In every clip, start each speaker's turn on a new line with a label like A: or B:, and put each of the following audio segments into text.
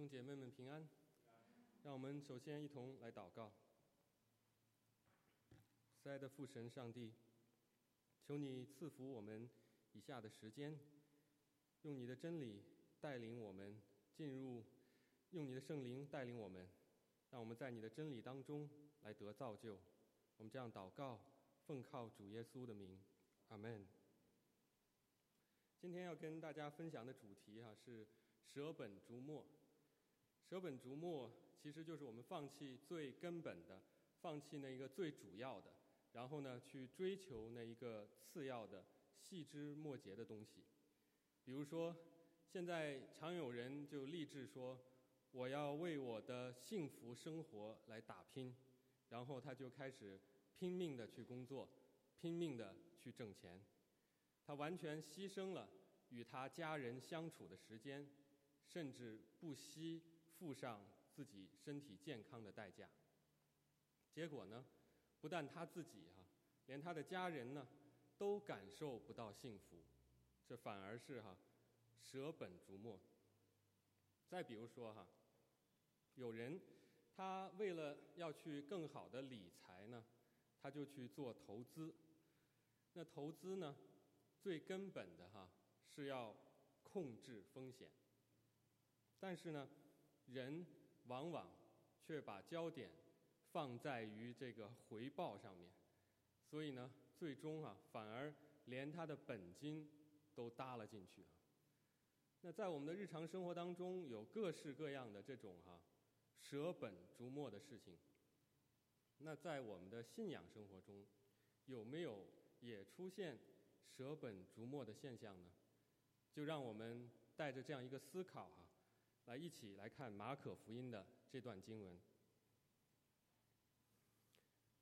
A: 兄姐妹们平安。让我们首先一同来祷告。慈爱的父神上帝，求你赐福我们以下的时间，用你的真理带领我们进入，用你的圣灵带领我们，让我们在你的真理当中来得造就。我们这样祷告，奉靠主耶稣的名，阿门。今天要跟大家分享的主题哈是舍本逐末。舍本逐末其实就是我们放弃最根本的，放弃那一个最主要的，然后呢去追求那一个次要的、细枝末节的东西。比如说，现在常有人就立志说：“我要为我的幸福生活来打拼。”然后他就开始拼命的去工作，拼命的去挣钱。他完全牺牲了与他家人相处的时间，甚至不惜。付上自己身体健康的代价，结果呢，不但他自己哈，连他的家人呢，都感受不到幸福，这反而是哈，舍本逐末。再比如说哈，有人他为了要去更好的理财呢，他就去做投资。那投资呢，最根本的哈是要控制风险，但是呢。人往往却把焦点放在于这个回报上面，所以呢，最终啊，反而连他的本金都搭了进去啊。那在我们的日常生活当中，有各式各样的这种哈舍本逐末的事情。那在我们的信仰生活中，有没有也出现舍本逐末的现象呢？就让我们带着这样一个思考啊。来，一起来看马可福音的这段经文。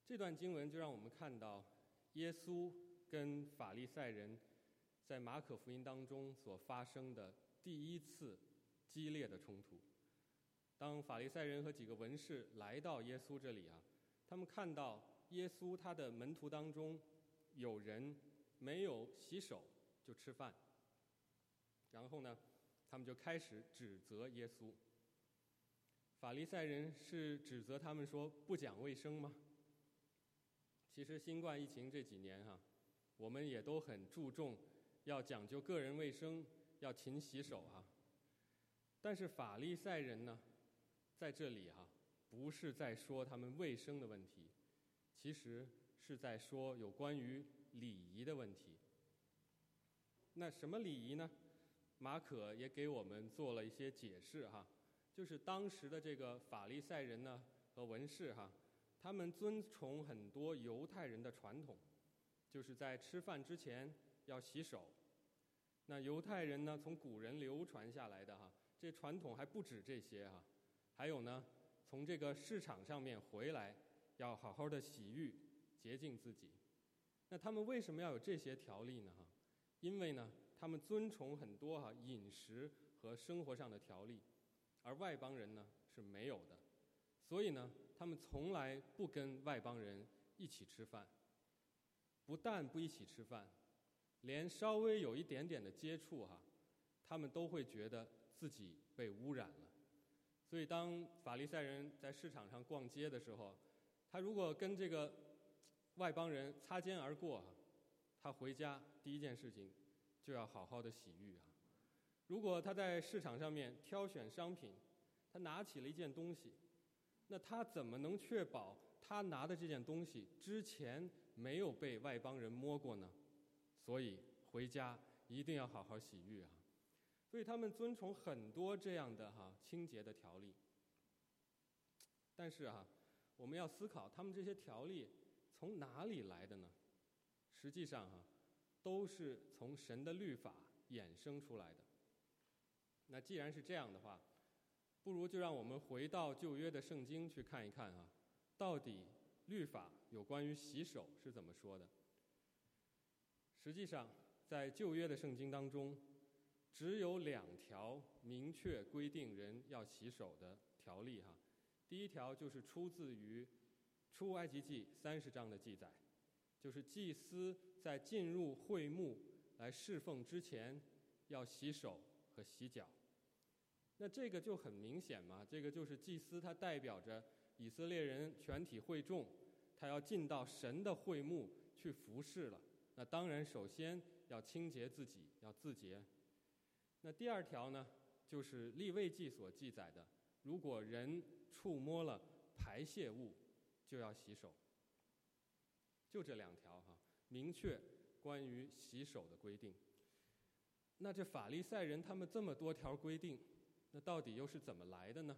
A: 这段经文就让我们看到耶稣跟法利赛人在马可福音当中所发生的第一次激烈的冲突。当法利赛人和几个文士来到耶稣这里啊，他们看到耶稣他的门徒当中有人没有洗手就吃饭，然后呢？他们就开始指责耶稣。法利赛人是指责他们说不讲卫生吗？其实新冠疫情这几年哈，我们也都很注重要讲究个人卫生，要勤洗手啊。但是法利赛人呢，在这里哈，不是在说他们卫生的问题，其实是在说有关于礼仪的问题。那什么礼仪呢？马可也给我们做了一些解释哈，就是当时的这个法利赛人呢和文士哈，他们遵从很多犹太人的传统，就是在吃饭之前要洗手。那犹太人呢，从古人流传下来的哈，这传统还不止这些哈，还有呢，从这个市场上面回来要好好的洗浴洁净自己。那他们为什么要有这些条例呢哈？因为呢。他们遵从很多哈饮食和生活上的条例，而外邦人呢是没有的，所以呢，他们从来不跟外邦人一起吃饭。不但不一起吃饭，连稍微有一点点的接触哈，他们都会觉得自己被污染了。所以，当法利赛人在市场上逛街的时候，他如果跟这个外邦人擦肩而过哈，他回家第一件事情。就要好好的洗浴啊！如果他在市场上面挑选商品，他拿起了一件东西，那他怎么能确保他拿的这件东西之前没有被外邦人摸过呢？所以回家一定要好好洗浴啊！所以他们遵从很多这样的哈清洁的条例。但是啊，我们要思考他们这些条例从哪里来的呢？实际上哈。都是从神的律法衍生出来的。那既然是这样的话，不如就让我们回到旧约的圣经去看一看啊，到底律法有关于洗手是怎么说的？实际上，在旧约的圣经当中，只有两条明确规定人要洗手的条例哈。第一条就是出自于出埃及记三十章的记载。就是祭司在进入会幕来侍奉之前，要洗手和洗脚。那这个就很明显嘛，这个就是祭司他代表着以色列人全体会众，他要进到神的会幕去服侍了。那当然，首先要清洁自己，要自洁。那第二条呢，就是立位记所记载的，如果人触摸了排泄物，就要洗手。就这两条哈，明确关于洗手的规定。那这法利赛人他们这么多条规定，那到底又是怎么来的呢？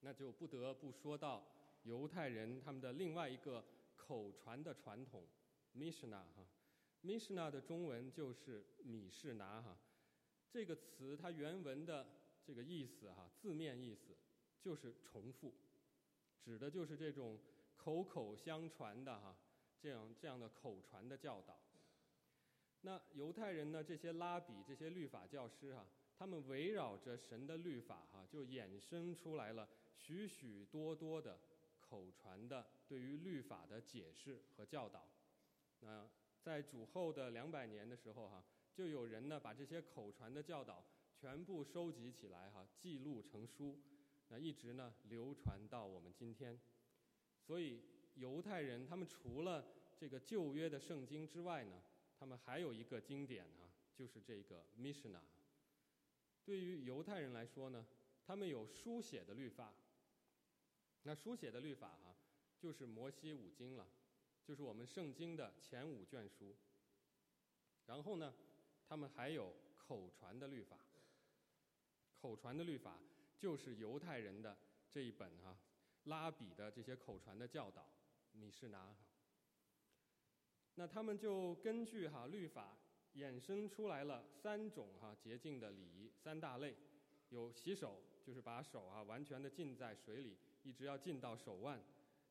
A: 那就不得不说到犹太人他们的另外一个口传的传统，Mishna 哈，Mishna 的中文就是米士拿哈。这个词它原文的这个意思哈，字面意思就是重复，指的就是这种口口相传的哈，这样这样的口传的教导。那犹太人呢？这些拉比、这些律法教师哈，他们围绕着神的律法哈，就衍生出来了许许多多的口传的对于律法的解释和教导。那在主后的两百年的时候哈，就有人呢把这些口传的教导全部收集起来哈，记录成书，那一直呢流传到我们今天。所以犹太人他们除了这个旧约的圣经之外呢，他们还有一个经典啊，就是这个 Mishnah。对于犹太人来说呢，他们有书写的律法。那书写的律法哈，就是摩西五经了，就是我们圣经的前五卷书。然后呢，他们还有口传的律法。口传的律法就是犹太人的这一本啊，拉比的这些口传的教导，米士拿。那他们就根据哈律法衍生出来了三种哈洁净的礼仪，三大类，有洗手，就是把手啊完全的浸在水里，一直要浸到手腕，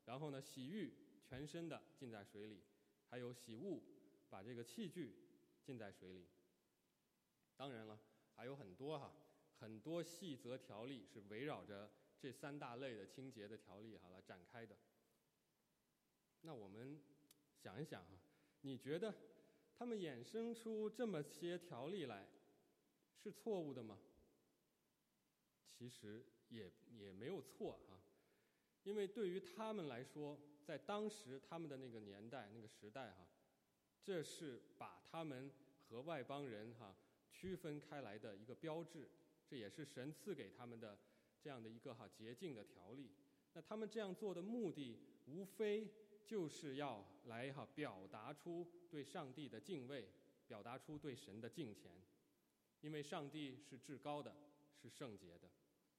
A: 然后呢洗浴，全身的浸在水里，还有洗物，把这个器具浸在水里。当然了，还有很多哈很多细则条例是围绕着这三大类的清洁的条例哈来展开的。那我们想一想啊。你觉得他们衍生出这么些条例来是错误的吗？其实也也没有错啊，因为对于他们来说，在当时他们的那个年代、那个时代哈，这是把他们和外邦人哈区分开来的一个标志，这也是神赐给他们的这样的一个哈洁净的条例。那他们这样做的目的，无非。就是要来哈表达出对上帝的敬畏，表达出对神的敬虔，因为上帝是至高的，是圣洁的，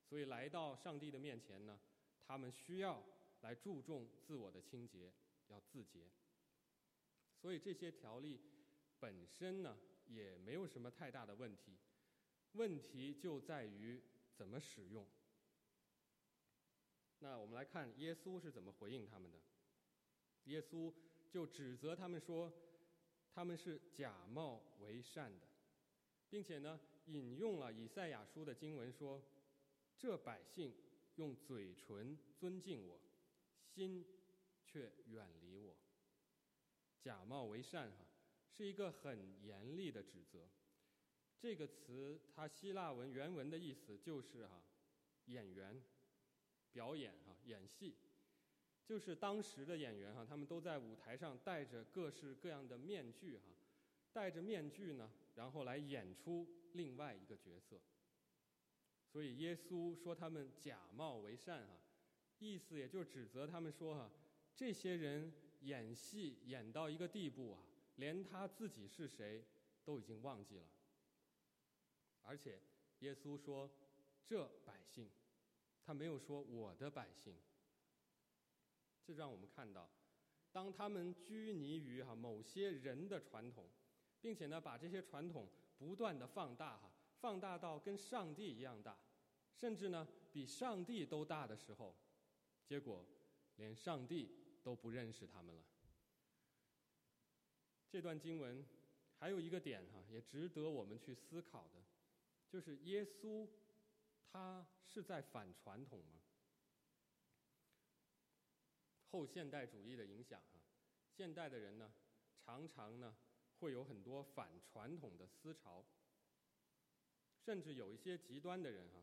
A: 所以来到上帝的面前呢，他们需要来注重自我的清洁，要自洁。所以这些条例本身呢也没有什么太大的问题，问题就在于怎么使用。那我们来看耶稣是怎么回应他们的。耶稣就指责他们说，他们是假冒为善的，并且呢，引用了以赛亚书的经文说：“这百姓用嘴唇尊敬我，心却远离我。”假冒为善哈，是一个很严厉的指责。这个词它希腊文原文的意思就是哈，演员表演哈，演戏。就是当时的演员哈，他们都在舞台上戴着各式各样的面具哈，戴着面具呢，然后来演出另外一个角色。所以耶稣说他们假冒为善哈，意思也就指责他们说哈，这些人演戏演到一个地步啊，连他自己是谁都已经忘记了。而且耶稣说这百姓，他没有说我的百姓。这让我们看到，当他们拘泥于哈某些人的传统，并且呢把这些传统不断的放大哈，放大到跟上帝一样大，甚至呢比上帝都大的时候，结果连上帝都不认识他们了。这段经文还有一个点哈，也值得我们去思考的，就是耶稣他是在反传统吗？后现代主义的影响啊，现代的人呢，常常呢会有很多反传统的思潮，甚至有一些极端的人哈，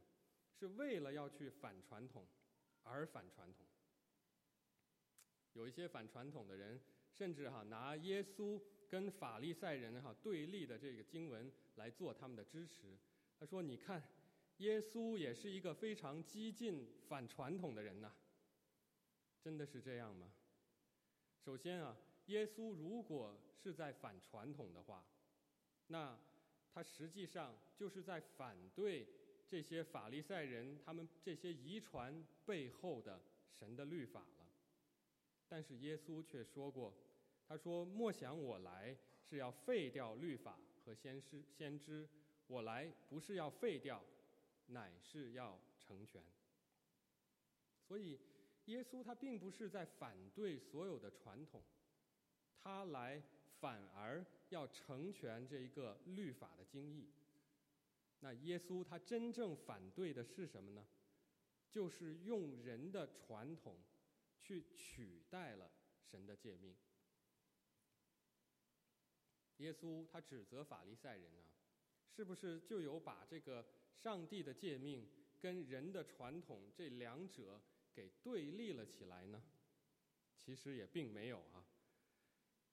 A: 是为了要去反传统而反传统。有一些反传统的人，甚至哈拿耶稣跟法利赛人哈对立的这个经文来做他们的支持。他说：“你看，耶稣也是一个非常激进、反传统的人呐。”真的是这样吗？首先啊，耶稣如果是在反传统的话，那。他实际上就是在反对这些法利赛人他们这些遗传背后的神的律法了。但是耶稣却说过：“他说莫想我来是要废掉律法和先师先知，我来不是要废掉，乃是要成全。”所以，耶稣他并不是在反对所有的传统，他来反而。要成全这一个律法的经义，那耶稣他真正反对的是什么呢？就是用人的传统去取代了神的诫命。耶稣他指责法利赛人啊，是不是就有把这个上帝的诫命跟人的传统这两者给对立了起来呢？其实也并没有啊。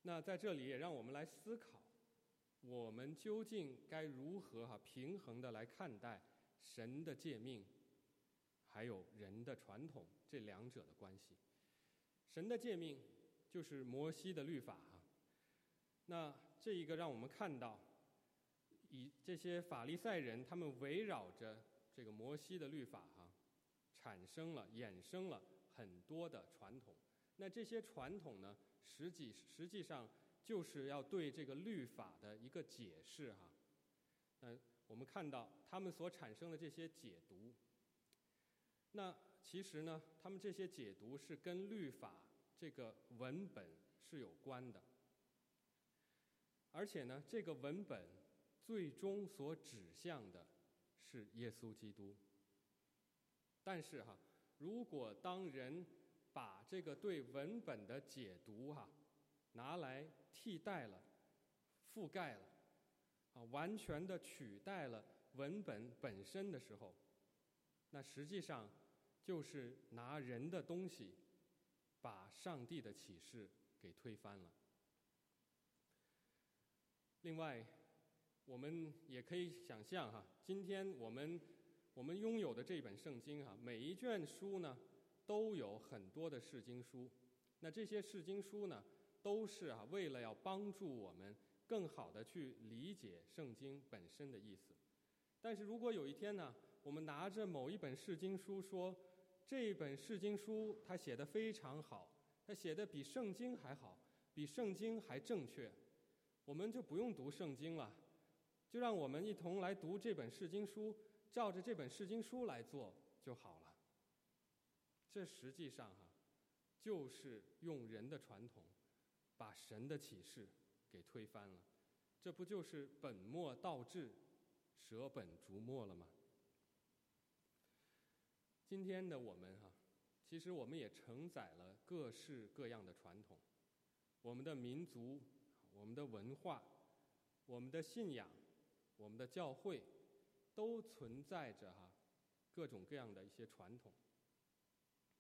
A: 那在这里也让我们来思考，我们究竟该如何哈平衡的来看待神的诫命，还有人的传统这两者的关系？神的诫命就是摩西的律法啊。那这一个让我们看到，以这些法利赛人他们围绕着这个摩西的律法哈，产生了衍生了很多的传统。那这些传统呢？实际实际上就是要对这个律法的一个解释哈。嗯，我们看到他们所产生的这些解读，那其实呢，他们这些解读是跟律法这个文本是有关的，而且呢，这个文本最终所指向的是耶稣基督。但是哈，如果当人把这个对文本的解读哈，拿来替代了、覆盖了，啊，完全的取代了文本本身的时候，那实际上就是拿人的东西把上帝的启示给推翻了。另外，我们也可以想象哈，今天我们我们拥有的这本圣经哈，每一卷书呢。都有很多的释经书，那这些释经书呢，都是啊为了要帮助我们更好的去理解圣经本身的意思。但是如果有一天呢，我们拿着某一本释经书说，这一本释经书它写的非常好，它写的比圣经还好，比圣经还正确，我们就不用读圣经了，就让我们一同来读这本释经书，照着这本释经书来做就好了。这实际上哈，就是用人的传统，把神的启示给推翻了，这不就是本末倒置、舍本逐末了吗？今天的我们哈，其实我们也承载了各式各样的传统，我们的民族、我们的文化、我们的信仰、我们的教会，都存在着哈各种各样的一些传统。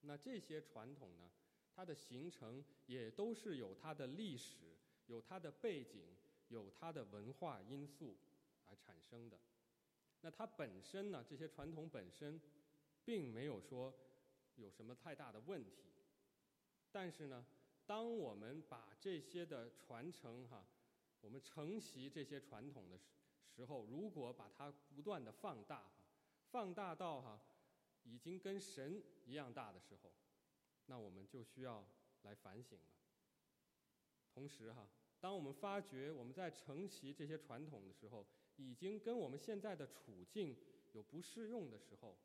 A: 那这些传统呢，它的形成也都是有它的历史、有它的背景、有它的文化因素而产生的。那它本身呢，这些传统本身，并没有说有什么太大的问题。但是呢，当我们把这些的传承哈，我们承袭这些传统的时时候，如果把它不断的放大，放大到哈。已经跟神一样大的时候，那我们就需要来反省了。同时哈，当我们发觉我们在承袭这些传统的时候，已经跟我们现在的处境有不适用的时候，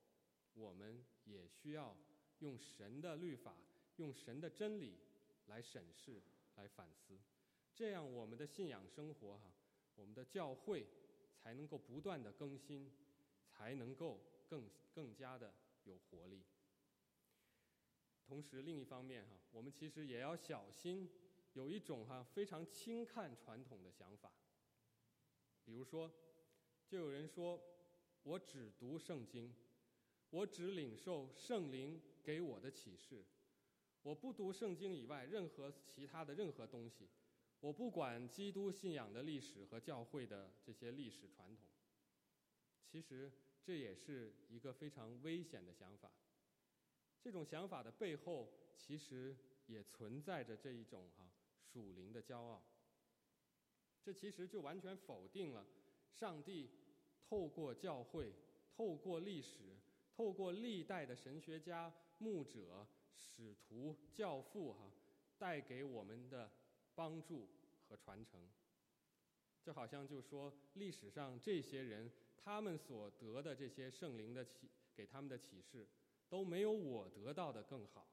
A: 我们也需要用神的律法、用神的真理来审视、来反思，这样我们的信仰生活哈，我们的教会才能够不断的更新，才能够更更加的。有活力。同时，另一方面哈，我们其实也要小心，有一种哈非常轻看传统的想法。比如说，就有人说，我只读圣经，我只领受圣灵给我的启示，我不读圣经以外任何其他的任何东西，我不管基督信仰的历史和教会的这些历史传统。其实这也是一个非常危险的想法。这种想法的背后，其实也存在着这一种哈属灵的骄傲。这其实就完全否定了上帝透过教会、透过历史、透过历代的神学家、牧者、使徒、教父哈带给我们的帮助和传承。就好像就说历史上这些人他们所得的这些圣灵的启给他们的启示。都没有我得到的更好，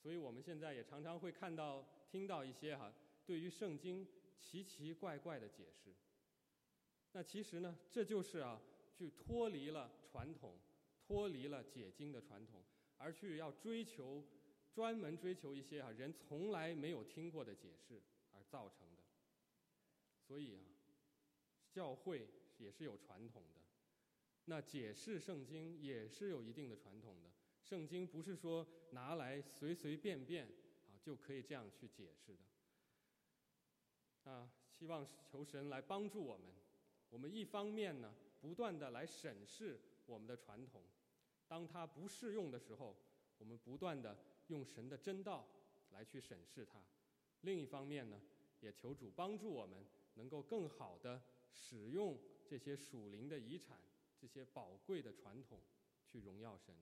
A: 所以我们现在也常常会看到、听到一些哈对于圣经奇奇怪怪的解释。那其实呢，这就是啊，去脱离了传统，脱离了解经的传统，而去要追求专门追求一些啊人从来没有听过的解释而造成的。所以啊，教会也是有传统的。那解释圣经也是有一定的传统的，圣经不是说拿来随随便便啊就可以这样去解释的。啊，希望求神来帮助我们，我们一方面呢不断的来审视我们的传统，当它不适用的时候，我们不断的用神的真道来去审视它；另一方面呢，也求主帮助我们能够更好的使用这些属灵的遗产。这些宝贵的传统，去荣耀神。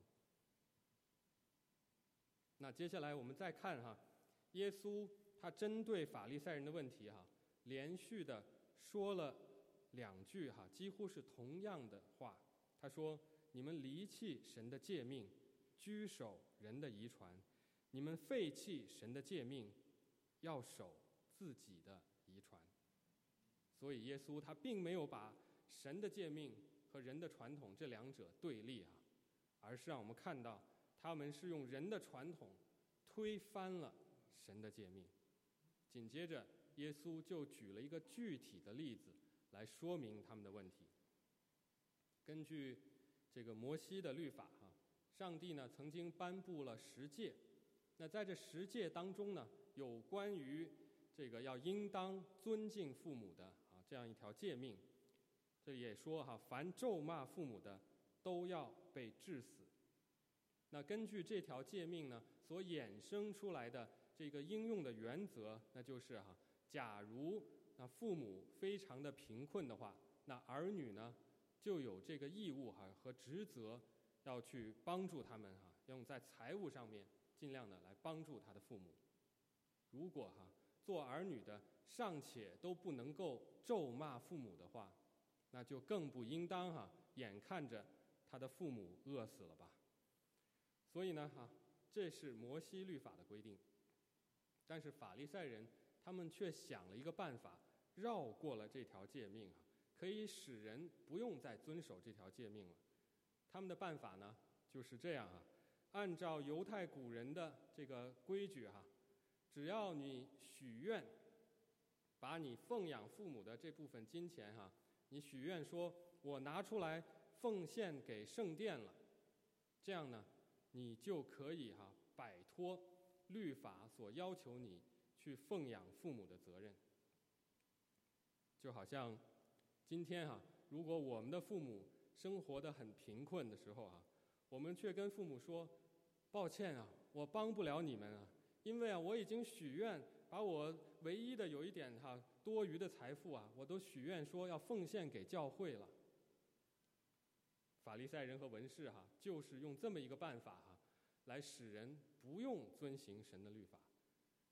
A: 那接下来我们再看哈，耶稣他针对法利赛人的问题哈，连续的说了两句哈，几乎是同样的话。他说：“你们离弃神的诫命，居守人的遗传；你们废弃神的诫命，要守自己的遗传。”所以耶稣他并没有把神的诫命。和人的传统这两者对立啊，而是让我们看到他们是用人的传统推翻了神的诫命。紧接着，耶稣就举了一个具体的例子来说明他们的问题。根据这个摩西的律法哈，上帝呢曾经颁布了十诫，那在这十诫当中呢，有关于这个要应当尊敬父母的啊这样一条诫命。这也说哈，凡咒骂父母的，都要被治死。那根据这条诫命呢，所衍生出来的这个应用的原则，那就是哈，假如那父母非常的贫困的话，那儿女呢就有这个义务哈和职责，要去帮助他们哈，用在财务上面尽量的来帮助他的父母。如果哈做儿女的尚且都不能够咒骂父母的话，那就更不应当哈，眼看着他的父母饿死了吧。所以呢哈，这是摩西律法的规定。但是法利赛人他们却想了一个办法，绕过了这条诫命啊，可以使人不用再遵守这条诫命了。他们的办法呢就是这样啊，按照犹太古人的这个规矩哈，只要你许愿，把你奉养父母的这部分金钱哈。你许愿说，我拿出来奉献给圣殿了，这样呢，你就可以哈摆脱律法所要求你去奉养父母的责任。就好像今天哈，如果我们的父母生活的很贫困的时候哈，我们却跟父母说，抱歉啊，我帮不了你们啊，因为啊，我已经许愿把我唯一的有一点哈。多余的财富啊，我都许愿说要奉献给教会了。法利赛人和文士哈，就是用这么一个办法哈，来使人不用遵行神的律法。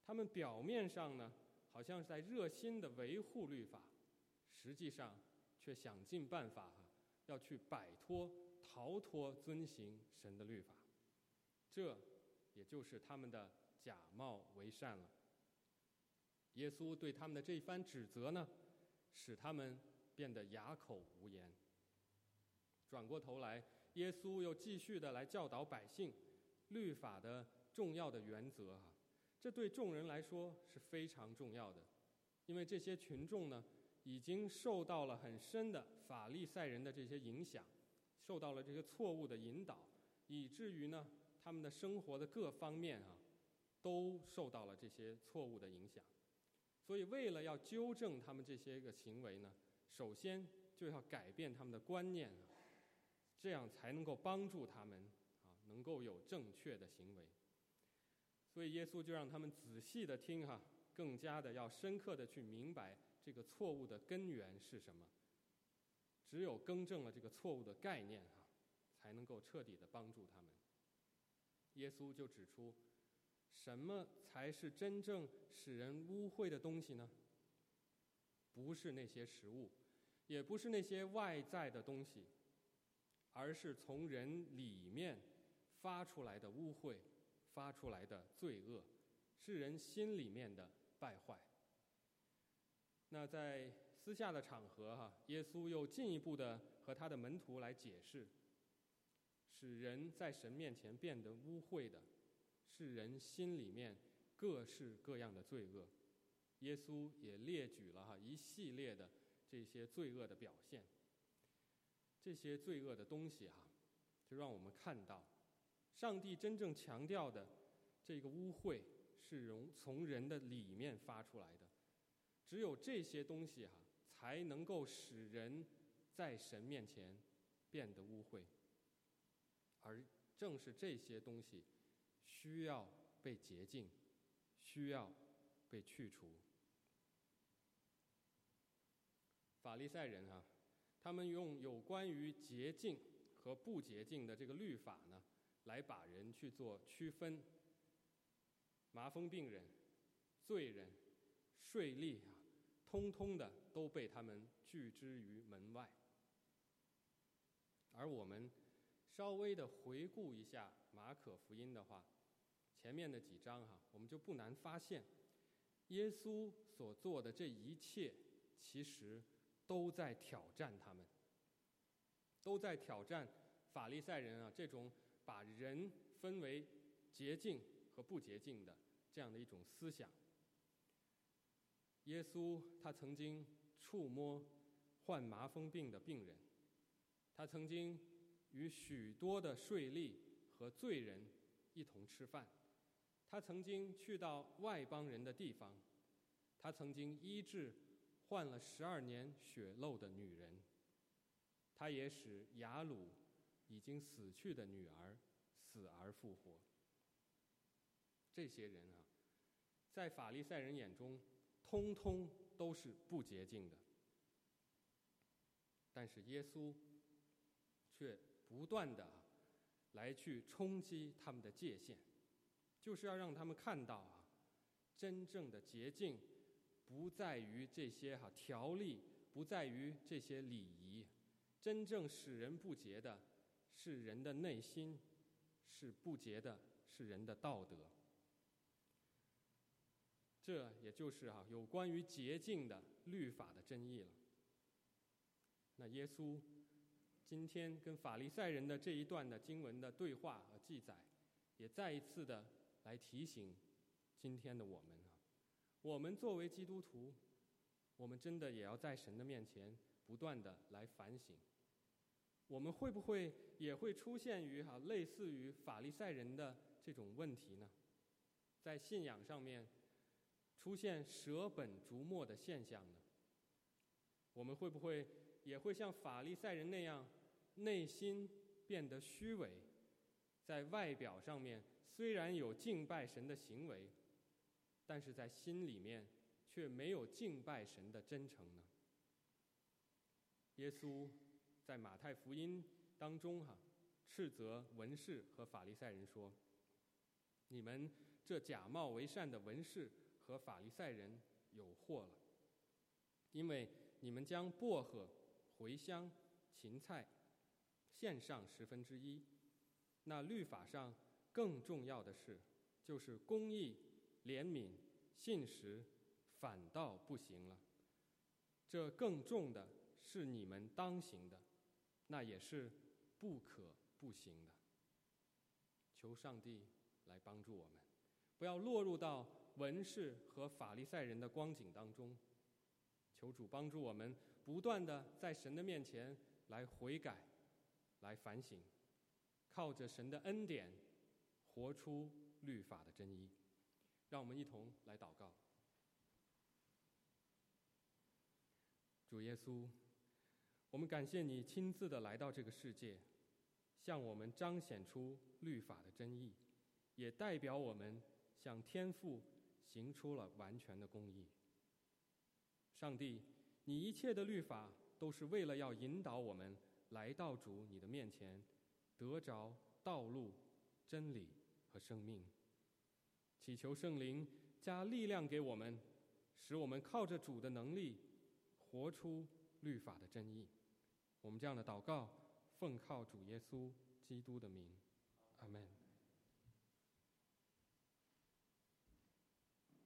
A: 他们表面上呢，好像是在热心的维护律法，实际上却想尽办法哈，要去摆脱、逃脱遵行神的律法。这也就是他们的假冒为善了。耶稣对他们的这一番指责呢，使他们变得哑口无言。转过头来，耶稣又继续的来教导百姓律法的重要的原则啊，这对众人来说是非常重要的，因为这些群众呢，已经受到了很深的法利赛人的这些影响，受到了这些错误的引导，以至于呢，他们的生活的各方面啊，都受到了这些错误的影响。所以，为了要纠正他们这些个行为呢，首先就要改变他们的观念，这样才能够帮助他们啊，能够有正确的行为。所以，耶稣就让他们仔细的听哈，更加的要深刻的去明白。这个错误的根源是什么？只有更正了这个错误的概念哈，才能够彻底的帮助他们。耶稣就指出，什么才是真正使人污秽的东西呢？不是那些食物，也不是那些外在的东西，而是从人里面发出来的污秽，发出来的罪恶，是人心里面的败坏。那在私下的场合，哈，耶稣又进一步的和他的门徒来解释，使人在神面前变得污秽的，是人心里面各式各样的罪恶。耶稣也列举了哈一系列的这些罪恶的表现。这些罪恶的东西哈，就让我们看到，上帝真正强调的这个污秽是容从人的里面发出来的。只有这些东西哈，才能够使人在神面前变得污秽，而正是这些东西需要被洁净，需要被去除。法利赛人啊，他们用有关于洁净和不洁净的这个律法呢，来把人去做区分。麻风病人、罪人、税吏啊。通通的都被他们拒之于门外，而我们稍微的回顾一下马可福音的话，前面的几章哈，我们就不难发现，耶稣所做的这一切，其实都在挑战他们，都在挑战法利赛人啊这种把人分为洁净和不洁净的这样的一种思想。耶稣他曾经触摸患麻风病的病人，他曾经与许多的税吏和罪人一同吃饭，他曾经去到外邦人的地方，他曾经医治患了十二年血漏的女人，他也使雅鲁已经死去的女儿死而复活。这些人啊，在法利赛人眼中。通通都是不洁净的，但是耶稣却不断的来去冲击他们的界限，就是要让他们看到啊，真正的洁净不在于这些哈条例，不在于这些礼仪，真正使人不洁的是人的内心，是不洁的是人的道德。这也就是哈有关于洁净的律法的争议了。那耶稣今天跟法利赛人的这一段的经文的对话和记载，也再一次的来提醒今天的我们啊，我们作为基督徒，我们真的也要在神的面前不断的来反省，我们会不会也会出现于哈类似于法利赛人的这种问题呢？在信仰上面。出现舍本逐末的现象呢？我们会不会也会像法利赛人那样，内心变得虚伪，在外表上面虽然有敬拜神的行为，但是在心里面却没有敬拜神的真诚呢？耶稣在马太福音当中哈，斥责文士和法利赛人说：“你们这假冒为善的文士。”和法利赛人有祸了，因为你们将薄荷、茴香、芹菜献上十分之一，那律法上更重要的是，就是公义、怜悯、信实，反倒不行了。这更重的是你们当行的，那也是不可不行的。求上帝来帮助我们，不要落入到。文士和法利赛人的光景当中，求主帮助我们，不断的在神的面前来悔改，来反省，靠着神的恩典，活出律法的真意。让我们一同来祷告。主耶稣，我们感谢你亲自的来到这个世界，向我们彰显出律法的真意，也代表我们向天父行出了完全的公义。上帝，你一切的律法都是为了要引导我们来到主你的面前，得着道路、真理和生命。祈求圣灵加力量给我们，使我们靠着主的能力，活出律法的真意。我们这样的祷告，奉靠主耶稣基督的名，阿门。